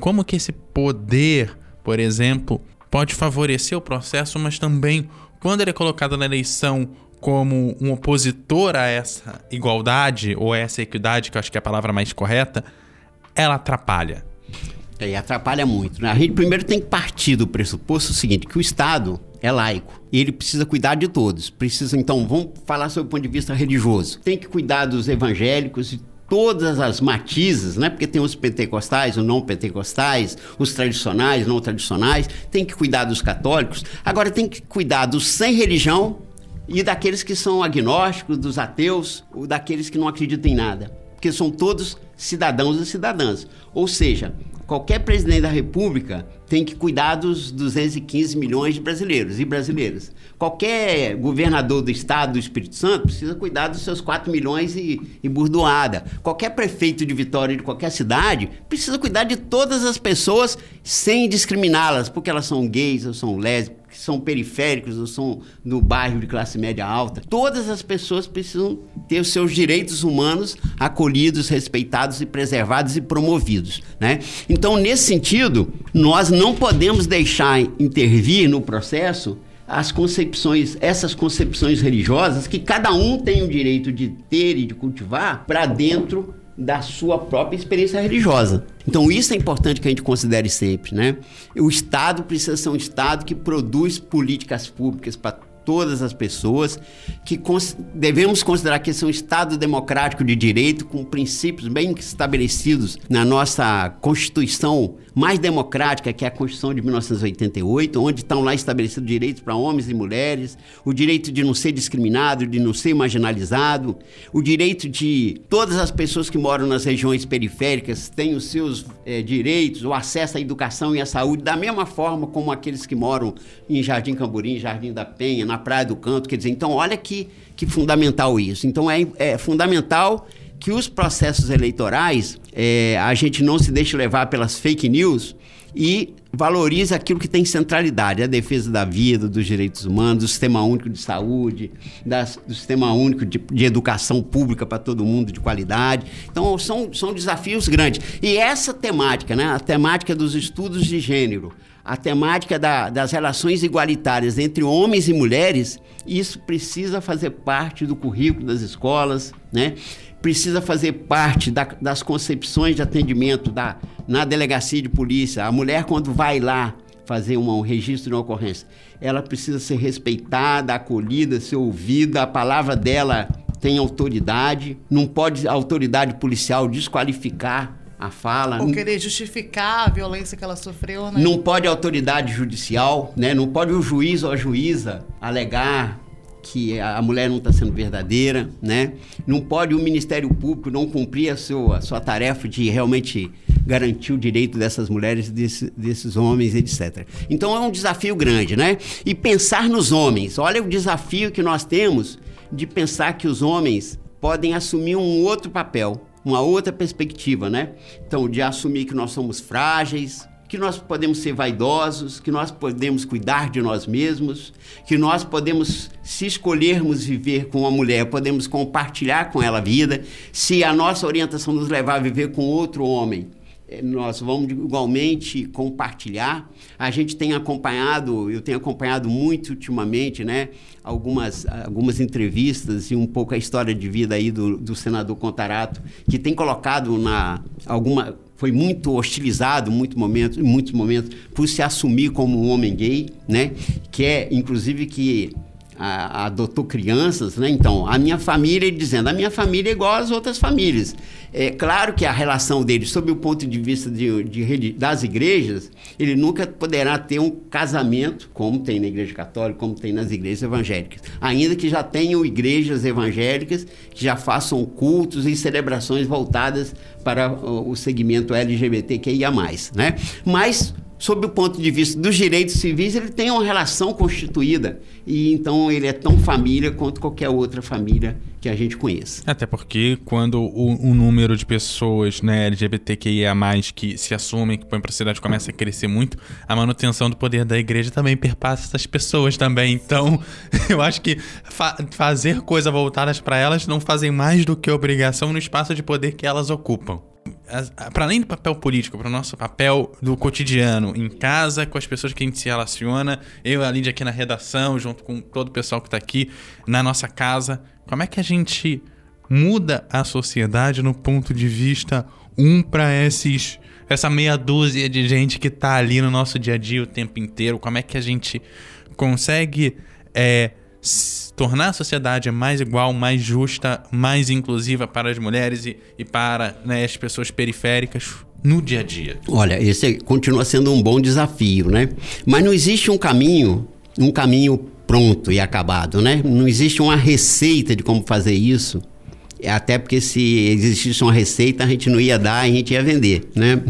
como que esse poder, por exemplo, pode favorecer o processo, mas também, quando ele é colocado na eleição como um opositor a essa igualdade ou a essa equidade, que eu acho que é a palavra mais correta, ela atrapalha. É, e atrapalha muito. Né? A gente primeiro tem que partir do pressuposto seguinte, que o Estado é laico e ele precisa cuidar de todos. Precisa, então, vamos falar sobre o ponto de vista religioso. Tem que cuidar dos evangélicos e todas as matizes, né? Porque tem os pentecostais, os não pentecostais, os tradicionais, não tradicionais, tem que cuidar dos católicos. Agora tem que cuidar dos sem religião e daqueles que são agnósticos, dos ateus, ou daqueles que não acreditam em nada. Porque são todos cidadãos e cidadãs. Ou seja, qualquer presidente da República tem que cuidar dos 215 milhões de brasileiros e brasileiras. Qualquer governador do estado do Espírito Santo precisa cuidar dos seus 4 milhões e, e burdoada. Qualquer prefeito de Vitória de qualquer cidade precisa cuidar de todas as pessoas sem discriminá-las, porque elas são gays ou são lésbicas que são periféricos ou são no bairro de classe média alta, todas as pessoas precisam ter os seus direitos humanos acolhidos, respeitados e preservados e promovidos, né? Então, nesse sentido, nós não podemos deixar intervir no processo as concepções, essas concepções religiosas que cada um tem o direito de ter e de cultivar para dentro da sua própria experiência religiosa. Então isso é importante que a gente considere sempre, né? O Estado precisa ser um Estado que produz políticas públicas para todas as pessoas, que cons devemos considerar que esse é um Estado democrático de direito, com princípios bem estabelecidos na nossa Constituição mais democrática, que é a Constituição de 1988, onde estão lá estabelecidos direitos para homens e mulheres, o direito de não ser discriminado, de não ser marginalizado, o direito de todas as pessoas que moram nas regiões periféricas têm os seus é, direitos, o acesso à educação e à saúde, da mesma forma como aqueles que moram em Jardim Camburim, Jardim da Penha, na Praia do Canto. Quer dizer, então, olha que, que fundamental isso. Então, é, é fundamental que os processos eleitorais é, a gente não se deixe levar pelas fake news e valorize aquilo que tem centralidade, a defesa da vida, dos direitos humanos, do sistema único de saúde, das, do sistema único de, de educação pública para todo mundo de qualidade. Então, são, são desafios grandes. E essa temática, né, a temática dos estudos de gênero, a temática da, das relações igualitárias entre homens e mulheres, isso precisa fazer parte do currículo das escolas, né? Precisa fazer parte da, das concepções de atendimento da, na delegacia de polícia. A mulher, quando vai lá fazer uma, um registro de uma ocorrência, ela precisa ser respeitada, acolhida, ser ouvida, a palavra dela tem autoridade, não pode a autoridade policial desqualificar a fala. Ou querer justificar a violência que ela sofreu, né? Não pode a autoridade judicial, né? Não pode o juiz ou a juíza alegar que a mulher não está sendo verdadeira, né? Não pode o Ministério Público não cumprir a sua, a sua tarefa de realmente garantir o direito dessas mulheres, desse, desses homens, etc. Então é um desafio grande, né? E pensar nos homens. Olha o desafio que nós temos de pensar que os homens podem assumir um outro papel uma outra perspectiva, né? Então, de assumir que nós somos frágeis, que nós podemos ser vaidosos, que nós podemos cuidar de nós mesmos, que nós podemos, se escolhermos viver com uma mulher, podemos compartilhar com ela a vida, se a nossa orientação nos levar a viver com outro homem, eh, nós vamos igualmente compartilhar. A gente tem acompanhado, eu tenho acompanhado muito ultimamente, né, algumas, algumas entrevistas e um pouco a história de vida aí do, do senador Contarato, que tem colocado na alguma foi muito hostilizado muito momento, em muitos momentos por se assumir como um homem gay, né? Que é, inclusive, que a, adotou crianças, né? Então, a minha família, ele dizendo, a minha família é igual às outras famílias. É claro que a relação dele, sob o ponto de vista de, de, das igrejas, ele nunca poderá ter um casamento, como tem na igreja católica, como tem nas igrejas evangélicas. Ainda que já tenham igrejas evangélicas que já façam cultos e celebrações voltadas para o segmento LGBTQIA+, né? Mas sob o ponto de vista dos direitos civis, ele tem uma relação constituída. E então ele é tão família quanto qualquer outra família que a gente conheça. Até porque quando o, o número de pessoas né, LGBTQIA, que se assumem, que põem para a cidade, começa a crescer muito, a manutenção do poder da igreja também perpassa essas pessoas também. Então, eu acho que fa fazer coisas voltadas para elas não fazem mais do que obrigação no espaço de poder que elas ocupam para além do papel político, para o nosso papel do cotidiano, em casa, com as pessoas que a gente se relaciona, eu e a Lídia aqui na redação, junto com todo o pessoal que está aqui na nossa casa, como é que a gente muda a sociedade no ponto de vista um para esses essa meia dúzia de gente que está ali no nosso dia a dia o tempo inteiro? Como é que a gente consegue é, tornar a sociedade mais igual, mais justa, mais inclusiva para as mulheres e, e para né, as pessoas periféricas no dia a dia? Olha, esse continua sendo um bom desafio, né? Mas não existe um caminho, um caminho pronto e acabado, né? Não existe uma receita de como fazer isso até porque se existisse uma receita, a gente não ia dar, a gente ia vender, né?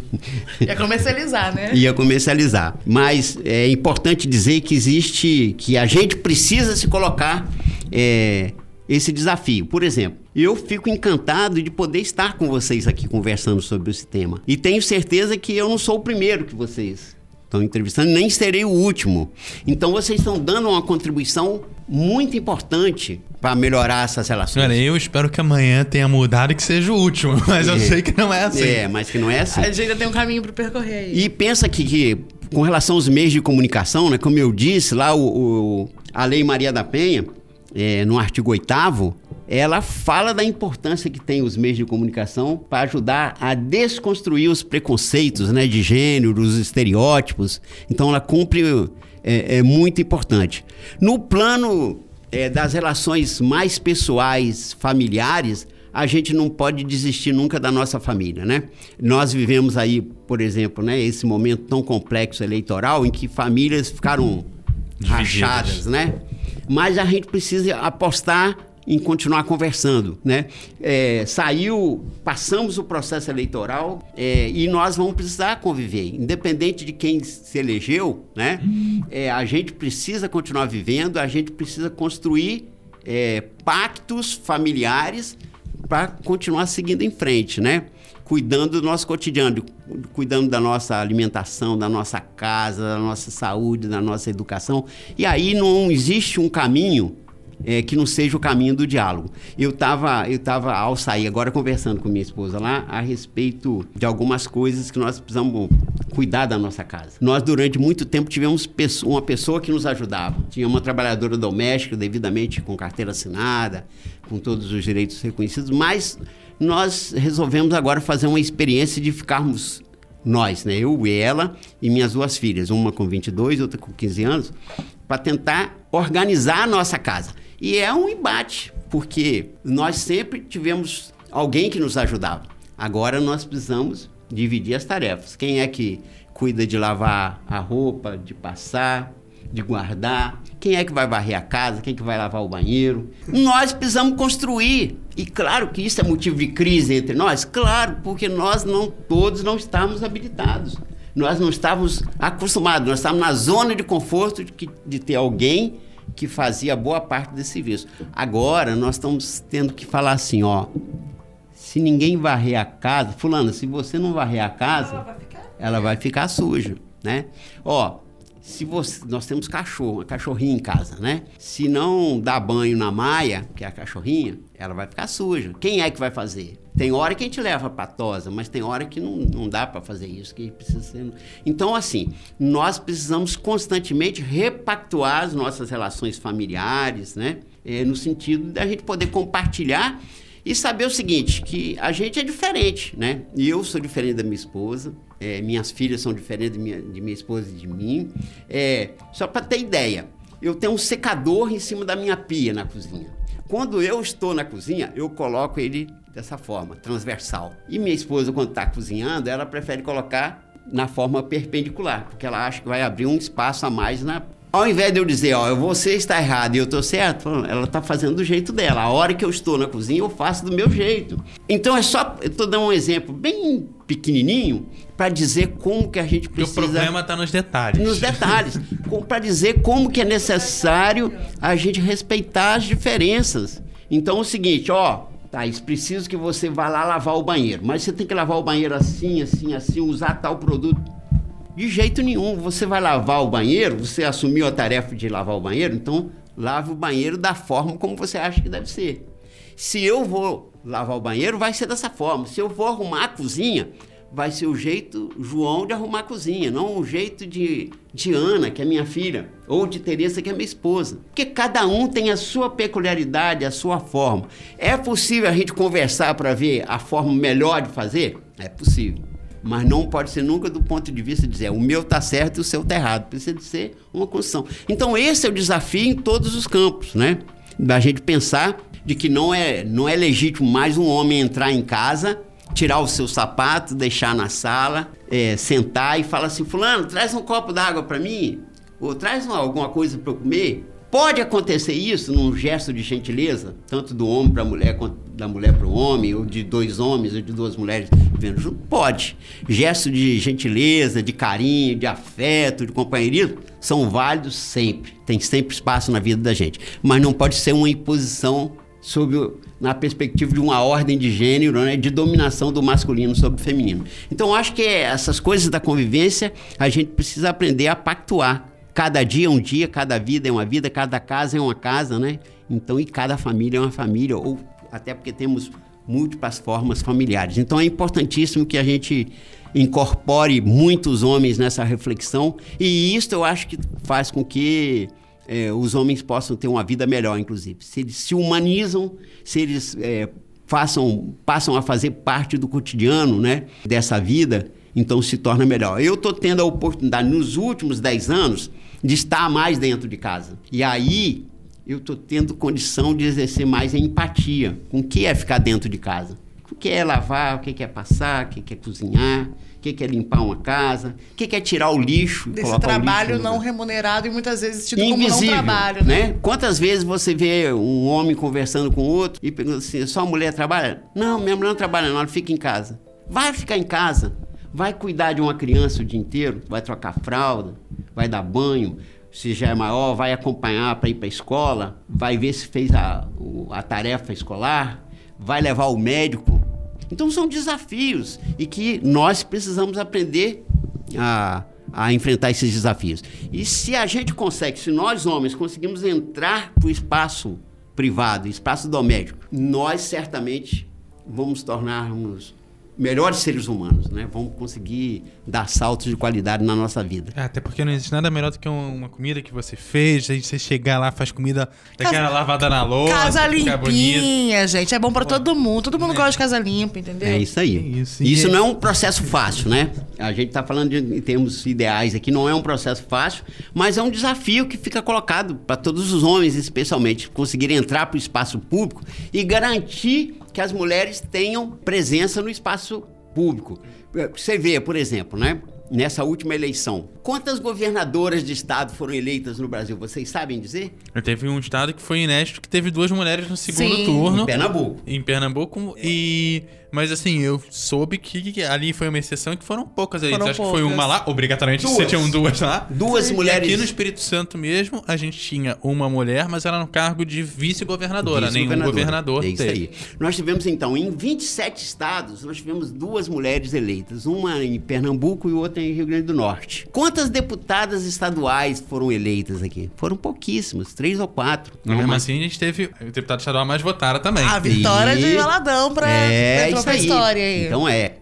Ia comercializar, né? ia comercializar. Mas é importante dizer que existe, que a gente precisa se colocar é, esse desafio. Por exemplo, eu fico encantado de poder estar com vocês aqui conversando sobre esse tema. E tenho certeza que eu não sou o primeiro que vocês estão entrevistando, nem serei o último. Então vocês estão dando uma contribuição muito importante para melhorar essas relações. Olha, eu espero que amanhã tenha mudado e que seja o último, mas é. eu sei que não é assim. É, mas que não é assim. A gente ainda tem um caminho para percorrer aí. E pensa que, que, com relação aos meios de comunicação, né, como eu disse lá, o, o a Lei Maria da Penha, é, no artigo 8 ela fala da importância que tem os meios de comunicação para ajudar a desconstruir os preconceitos né, de gênero, os estereótipos. Então, ela cumpre, é, é muito importante. No plano é, das relações mais pessoais, familiares, a gente não pode desistir nunca da nossa família, né? Nós vivemos aí, por exemplo, né, esse momento tão complexo eleitoral em que famílias ficaram Divididas. rachadas, né? Mas a gente precisa apostar em continuar conversando, né? É, saiu, passamos o processo eleitoral é, e nós vamos precisar conviver, independente de quem se elegeu, né? É, a gente precisa continuar vivendo, a gente precisa construir é, pactos familiares para continuar seguindo em frente, né? Cuidando do nosso cotidiano, cuidando da nossa alimentação, da nossa casa, da nossa saúde, da nossa educação. E aí não existe um caminho é, que não seja o caminho do diálogo. Eu estava eu tava ao sair agora conversando com minha esposa lá a respeito de algumas coisas que nós precisamos cuidar da nossa casa. Nós durante muito tempo tivemos uma pessoa que nos ajudava. Tinha uma trabalhadora doméstica devidamente com carteira assinada, com todos os direitos reconhecidos, mas nós resolvemos agora fazer uma experiência de ficarmos nós, né? Eu e ela e minhas duas filhas, uma com 22, outra com 15 anos, para tentar organizar a nossa casa. E é um embate, porque nós sempre tivemos alguém que nos ajudava. Agora nós precisamos dividir as tarefas. Quem é que cuida de lavar a roupa, de passar, de guardar? Quem é que vai varrer a casa? Quem é que vai lavar o banheiro? Nós precisamos construir. E claro que isso é motivo de crise entre nós, claro, porque nós não todos não estamos habilitados. Nós não estávamos acostumados, nós estávamos na zona de conforto de, de ter alguém que fazia boa parte desse serviço. Agora nós estamos tendo que falar assim, ó, se ninguém varrer a casa, fulano, se você não varrer a casa, ela vai ficar, ela vai ficar suja, né? Ó, se você, nós temos cachorro, cachorrinha em casa, né? Se não dá banho na maia, que é a cachorrinha, ela vai ficar suja. Quem é que vai fazer? Tem hora que a gente leva para tosa, mas tem hora que não, não dá para fazer isso, que precisa ser... Então, assim, nós precisamos constantemente repactuar as nossas relações familiares, né? É, no sentido da gente poder compartilhar E saber o seguinte, que a gente é diferente, né? Eu sou diferente da minha esposa, é, minhas filhas são diferentes de minha, de minha esposa e de mim. É, só para ter ideia, eu tenho um secador em cima da minha pia na cozinha. Quando eu estou na cozinha, eu coloco ele dessa forma, transversal. E minha esposa, quando está cozinhando, ela prefere colocar na forma perpendicular, porque ela acha que vai abrir um espaço a mais na. Ao invés de eu dizer, ó, você está errado e eu estou certo, ela está fazendo do jeito dela. A hora que eu estou na cozinha, eu faço do meu jeito. Então é só, eu estou dando um exemplo bem pequenininho para dizer como que a gente precisa. Porque o problema está nos detalhes. Nos detalhes, para dizer como que é necessário a gente respeitar as diferenças. Então é o seguinte, ó, Thaís, preciso que você vá lá lavar o banheiro. Mas você tem que lavar o banheiro assim, assim, assim, usar tal produto. De jeito nenhum. Você vai lavar o banheiro, você assumiu a tarefa de lavar o banheiro, então lave o banheiro da forma como você acha que deve ser. Se eu vou lavar o banheiro, vai ser dessa forma. Se eu vou arrumar a cozinha, vai ser o jeito João de arrumar a cozinha, não o jeito de, de Ana, que é minha filha, ou de Teresa, que é minha esposa. Porque cada um tem a sua peculiaridade, a sua forma. É possível a gente conversar para ver a forma melhor de fazer? É possível. Mas não pode ser nunca do ponto de vista de dizer o meu está certo e o seu está errado. Precisa de ser uma construção. Então esse é o desafio em todos os campos, né? Da gente pensar de que não é, não é legítimo mais um homem entrar em casa tirar o seu sapato, deixar na sala, é, sentar e falar assim: Fulano, traz um copo d'água para mim, ou traz uma, alguma coisa para eu comer. Pode acontecer isso num gesto de gentileza, tanto do homem para a mulher quanto da mulher para o homem, ou de dois homens ou de duas mulheres vivendo junto? Pode. Gesto de gentileza, de carinho, de afeto, de companheirismo são válidos sempre. Tem sempre espaço na vida da gente. Mas não pode ser uma imposição sobre na perspectiva de uma ordem de gênero, né, de dominação do masculino sobre o feminino. Então, acho que essas coisas da convivência a gente precisa aprender a pactuar. Cada dia é um dia, cada vida é uma vida, cada casa é uma casa, né? Então, e cada família é uma família, ou até porque temos múltiplas formas familiares. Então, é importantíssimo que a gente incorpore muitos homens nessa reflexão, e isso eu acho que faz com que é, os homens possam ter uma vida melhor, inclusive. Se eles se humanizam, se eles é, façam, passam a fazer parte do cotidiano né, dessa vida, então se torna melhor. Eu estou tendo a oportunidade, nos últimos 10 anos, de estar mais dentro de casa. E aí eu estou tendo condição de exercer mais a empatia com o que é ficar dentro de casa. O que é lavar, o que é passar, o que é cozinhar, que, que é limpar uma casa, o que, que é tirar o lixo. Desse trabalho lixo, não remunerado e muitas vezes tido Invisível, como não trabalho. Né? né? Quantas vezes você vê um homem conversando com outro e pergunta assim: sua mulher trabalha? Não, minha mulher não trabalha, não, ela fica em casa. Vai ficar em casa. Vai cuidar de uma criança o dia inteiro, vai trocar fralda, vai dar banho, se já é maior, vai acompanhar para ir para a escola, vai ver se fez a, a tarefa escolar, vai levar o médico. Então são desafios e que nós precisamos aprender a, a enfrentar esses desafios. E se a gente consegue, se nós homens conseguimos entrar para o espaço privado, espaço doméstico, nós certamente vamos tornarmos melhores seres humanos, né? Vamos conseguir dar saltos de qualidade na nossa vida. É, até porque não existe nada melhor do que uma comida que você fez, aí você chegar lá, faz comida daquela casa, lavada na louça, Casa limpinha, gente. É bom para todo mundo. Todo mundo é. gosta de casa limpa, entendeu? É isso aí. É isso, isso não é um processo fácil, né? A gente está falando de, em termos ideais aqui, não é um processo fácil, mas é um desafio que fica colocado para todos os homens, especialmente, conseguirem entrar para o espaço público e garantir que as mulheres tenham presença no espaço público. Você vê, por exemplo, né? nessa última eleição. Quantas governadoras de estado foram eleitas no Brasil? Vocês sabem dizer? Teve um estado que foi inédito que teve duas mulheres no segundo Sim. turno. Em Pernambuco. Em Pernambuco. É. E. Mas assim, eu soube que ali foi uma exceção que foram poucas eleitas. Acho poucas. que foi uma lá, obrigatoriamente duas. você tinha duas lá. Duas Sim. mulheres. E aqui no Espírito Santo mesmo, a gente tinha uma mulher, mas era no cargo de vice-governadora, vice nenhum governador. É isso teve. aí. Nós tivemos então, em 27 estados, nós tivemos duas mulheres eleitas. Uma em Pernambuco e outra em Rio Grande do Norte. Quantas deputadas estaduais foram eleitas aqui? Foram pouquíssimas, três ou quatro. Mas mesmo assim, a gente teve o deputado estadual mais votada também. A vitória e... de Valadão para é, aí. história aí. Então é.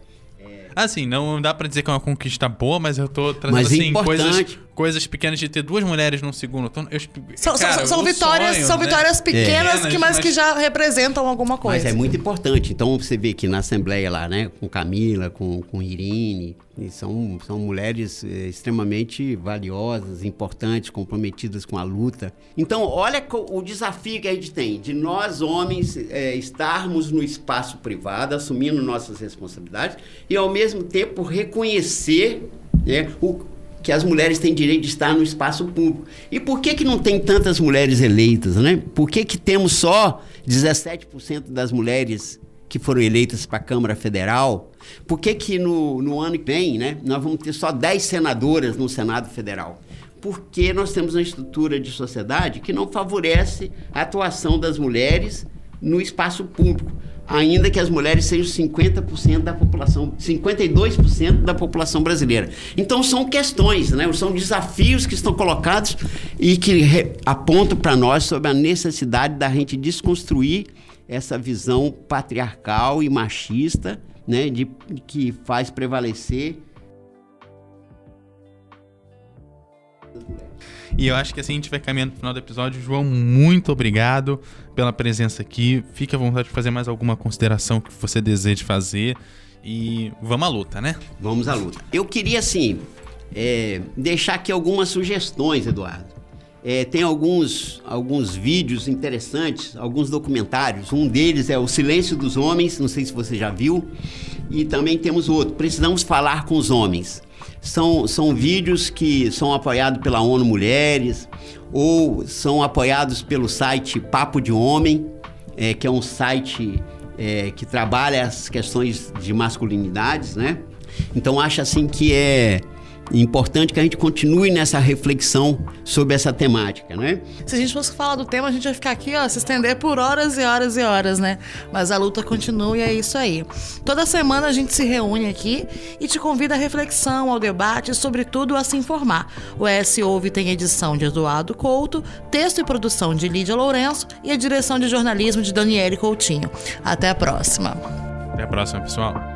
Assim, não dá para dizer que é uma conquista boa, mas eu tô trazendo mas assim, coisas, coisas pequenas de ter duas mulheres no segundo turno. Eu, São, cara, são, são vitórias, sonho, são né? vitórias pequenas, É. que, mas que já representam alguma coisa. Mas é muito importante. Então você vê que na Assembleia lá, né, com Camila, com, com Irine, e são, são mulheres eh, extremamente valiosas, importantes, comprometidas com a luta. Então, olha o desafio que a gente tem de nós, homens, eh, estarmos no espaço privado, assumindo nossas responsabilidades e, ao mesmo tempo, reconhecer né, o, que as mulheres têm direito de estar no espaço público. E por que, que não tem tantas mulheres eleitas, né? Por que, que temos só 17% das mulheres que foram eleitas para a Câmara Federal? Por que, que no, no ano que vem, né, nós vamos ter só 10 senadoras no Senado Federal? Porque nós temos uma estrutura de sociedade que não favorece a atuação das mulheres no espaço público, ainda que as mulheres sejam 50% da população, 52% da população brasileira. Então são questões, né? são desafios que estão colocados e que apontam para nós sobre a necessidade da gente desconstruir essa visão patriarcal e machista, né, de que faz prevalecer E eu acho que assim a gente vai caminhando pro final do episódio. João, muito obrigado pela presença aqui. Fique à vontade de fazer mais alguma consideração que você deseje fazer. E vamos à luta, né? Vamos à luta. Eu queria, assim, é, deixar aqui algumas sugestões, Eduardo. É, tem alguns, alguns vídeos interessantes, alguns documentários. Um deles é O Silêncio dos Homens, não sei se você já viu. E também temos outro, Precisamos Falar com os Homens. São, são vídeos que são apoiados pela ONU Mulheres ou são apoiados pelo site Papo de Homem, é, que é um site é, que trabalha as questões de masculinidades, né? Então acho assim que é importante que a gente continue nessa reflexão sobre essa temática, né? Se a gente fosse falar do tema, a gente vai ficar aqui, ó, se estender por horas e horas e horas, né? Mas a luta continua e é isso aí. Toda semana a gente se reúne aqui e te convida à reflexão, ao debate e, sobretudo, a se informar. O ES Ouve tem edição de Eduardo Couto, texto e produção de Lídia Lourenço e a direção de jornalismo de Daniele Coutinho. Até a próxima. Até a próxima, pessoal.